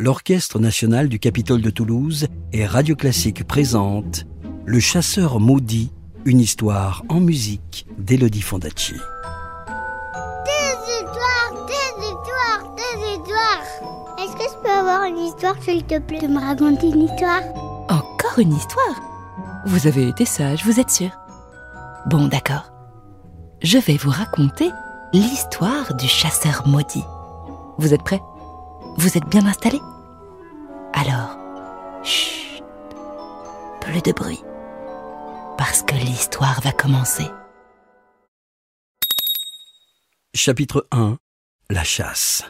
l'Orchestre national du Capitole de Toulouse et Radio Classique présente Le chasseur maudit, une histoire en musique d'Elodie Fondacci. Des histoires, des histoires, des histoires. Est-ce que je peux avoir une histoire, s'il te plaît, de me raconter une histoire? Encore une histoire? Vous avez été sage, vous êtes sûr Bon, d'accord. Je vais vous raconter l'histoire du chasseur maudit. Vous êtes prêts? Vous êtes bien installés Alors, chut, plus de bruit, parce que l'histoire va commencer. Chapitre 1 La chasse.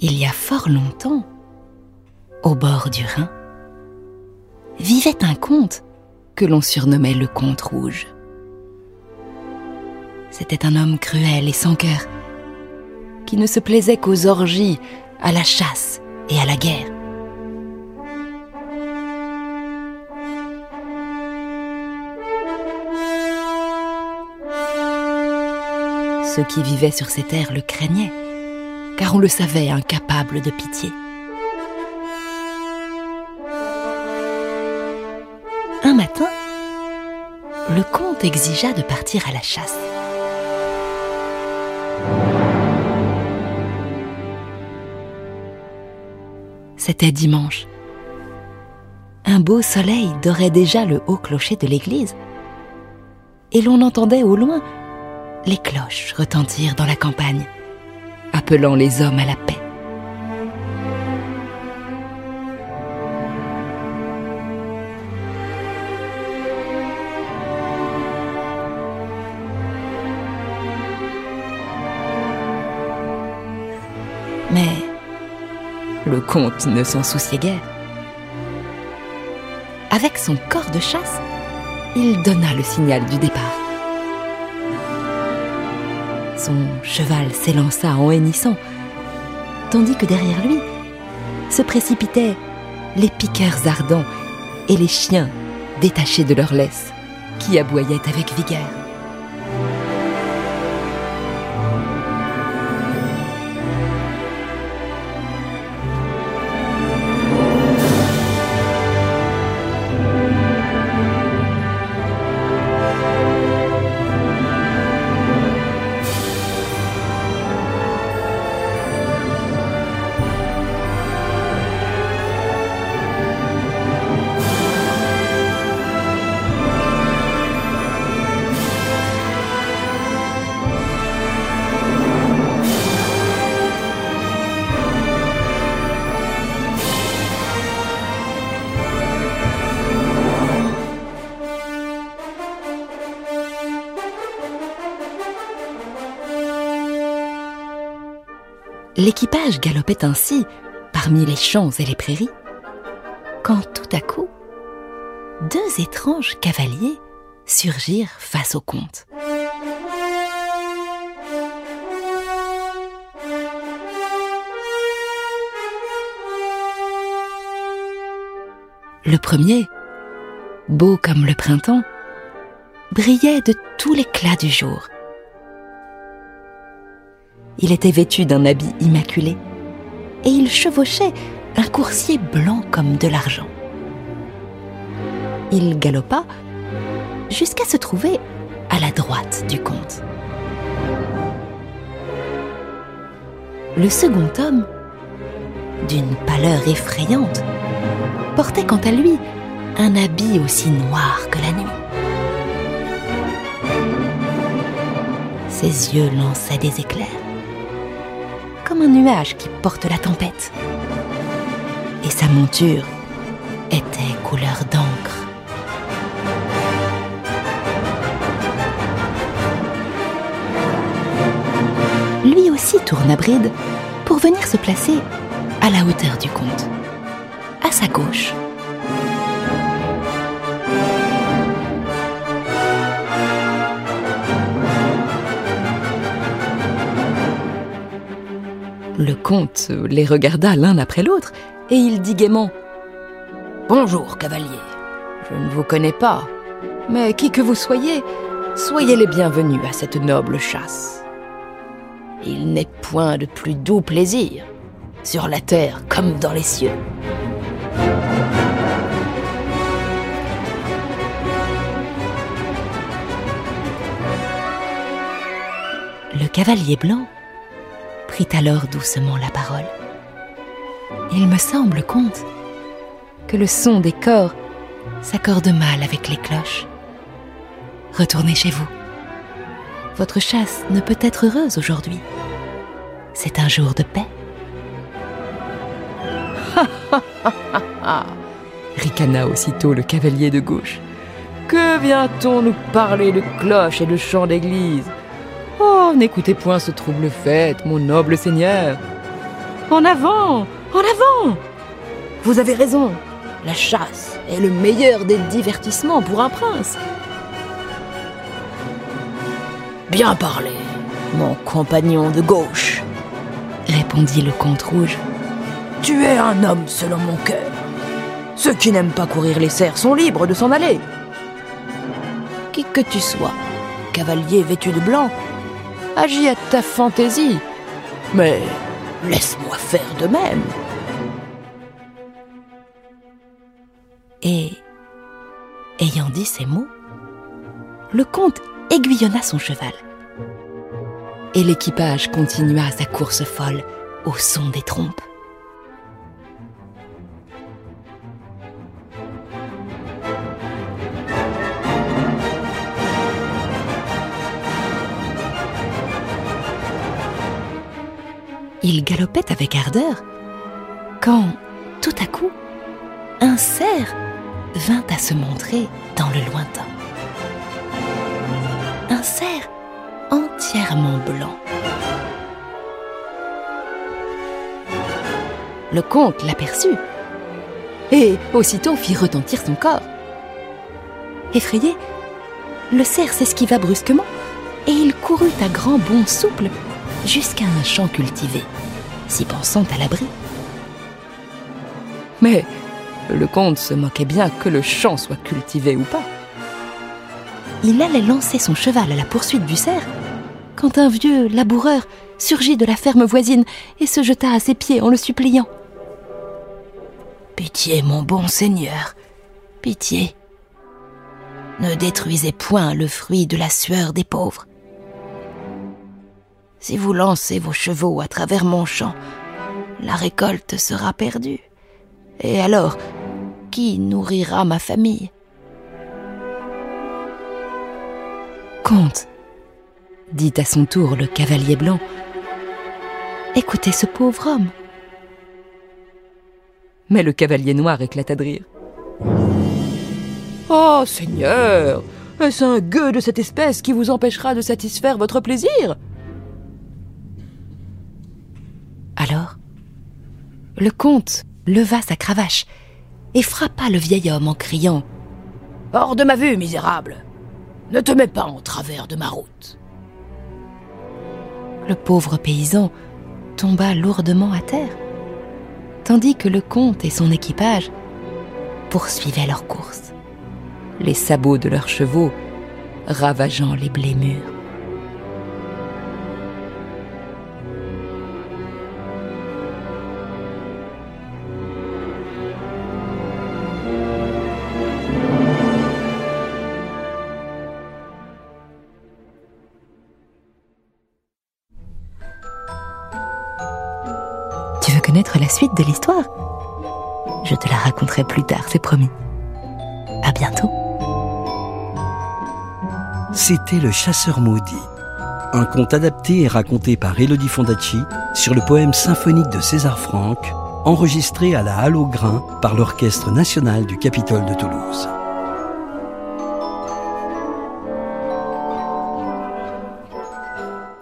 Il y a fort longtemps, au bord du Rhin, vivait un comte que l'on surnommait le comte rouge. C'était un homme cruel et sans cœur, qui ne se plaisait qu'aux orgies, à la chasse et à la guerre. Ceux qui vivaient sur ces terres le craignaient, car on le savait incapable de pitié. Un matin, le comte exigea de partir à la chasse. C'était dimanche. Un beau soleil dorait déjà le haut clocher de l'église, et l'on entendait au loin les cloches retentir dans la campagne appelant les hommes à la paix. Mais le comte ne s'en souciait guère. Avec son corps de chasse, il donna le signal du départ. Son cheval s'élança en hennissant, tandis que derrière lui se précipitaient les piqueurs ardents et les chiens détachés de leur laisse, qui aboyaient avec vigueur. L'équipage galopait ainsi parmi les champs et les prairies, quand tout à coup, deux étranges cavaliers surgirent face au comte. Le premier, beau comme le printemps, brillait de tout l'éclat du jour. Il était vêtu d'un habit immaculé et il chevauchait un coursier blanc comme de l'argent. Il galopa jusqu'à se trouver à la droite du comte. Le second homme, d'une pâleur effrayante, portait quant à lui un habit aussi noir que la nuit. Ses yeux lançaient des éclairs comme un nuage qui porte la tempête. Et sa monture était couleur d'encre. Lui aussi tourna bride pour venir se placer à la hauteur du comte, à sa gauche. Le comte les regarda l'un après l'autre et il dit gaiement Bonjour, cavalier. Je ne vous connais pas, mais qui que vous soyez, soyez les bienvenus à cette noble chasse. Il n'est point de plus doux plaisir, sur la terre comme dans les cieux. Le cavalier blanc prit alors doucement la parole. Il me semble, comte, que le son des corps s'accorde mal avec les cloches. Retournez chez vous. Votre chasse ne peut être heureuse aujourd'hui. C'est un jour de paix. ricana aussitôt le cavalier de gauche. Que vient-on nous parler de cloches et de chants d'église? N'écoutez point ce trouble fête, mon noble seigneur. En avant, en avant Vous avez raison, la chasse est le meilleur des divertissements pour un prince. Bien parlé, mon compagnon de gauche, répondit le comte rouge. Tu es un homme selon mon cœur. Ceux qui n'aiment pas courir les cerfs sont libres de s'en aller. Qui que tu sois, cavalier vêtu de blanc, agis à ta fantaisie, mais laisse-moi faire de même. Et, ayant dit ces mots, le comte aiguillonna son cheval. Et l'équipage continua sa course folle au son des trompes. Il galopait avec ardeur quand, tout à coup, un cerf vint à se montrer dans le lointain. Un cerf entièrement blanc. Le comte l'aperçut et aussitôt fit retentir son corps. Effrayé, le cerf s'esquiva brusquement et il courut à grands bonds souples jusqu'à un champ cultivé, s'y pensant à l'abri. Mais le comte se moquait bien que le champ soit cultivé ou pas. Il allait lancer son cheval à la poursuite du cerf quand un vieux laboureur surgit de la ferme voisine et se jeta à ses pieds en le suppliant. Pitié, mon bon seigneur, pitié. Ne détruisez point le fruit de la sueur des pauvres. Si vous lancez vos chevaux à travers mon champ, la récolte sera perdue. Et alors, qui nourrira ma famille? Comte, dit à son tour le cavalier blanc, écoutez ce pauvre homme. Mais le cavalier noir éclata de rire. Oh, Seigneur, est-ce un gueux de cette espèce qui vous empêchera de satisfaire votre plaisir? Le comte leva sa cravache et frappa le vieil homme en criant ⁇ Hors de ma vue, misérable Ne te mets pas en travers de ma route !⁇ Le pauvre paysan tomba lourdement à terre, tandis que le comte et son équipage poursuivaient leur course, les sabots de leurs chevaux ravageant les blés mûrs. Connaître la suite de l'histoire Je te la raconterai plus tard, c'est promis. À bientôt. C'était Le Chasseur Maudit, un conte adapté et raconté par Elodie Fondacci sur le poème symphonique de César Franck, enregistré à la Halle au Grain par l'Orchestre national du Capitole de Toulouse.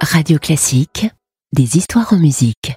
Radio Classique, des histoires en musique.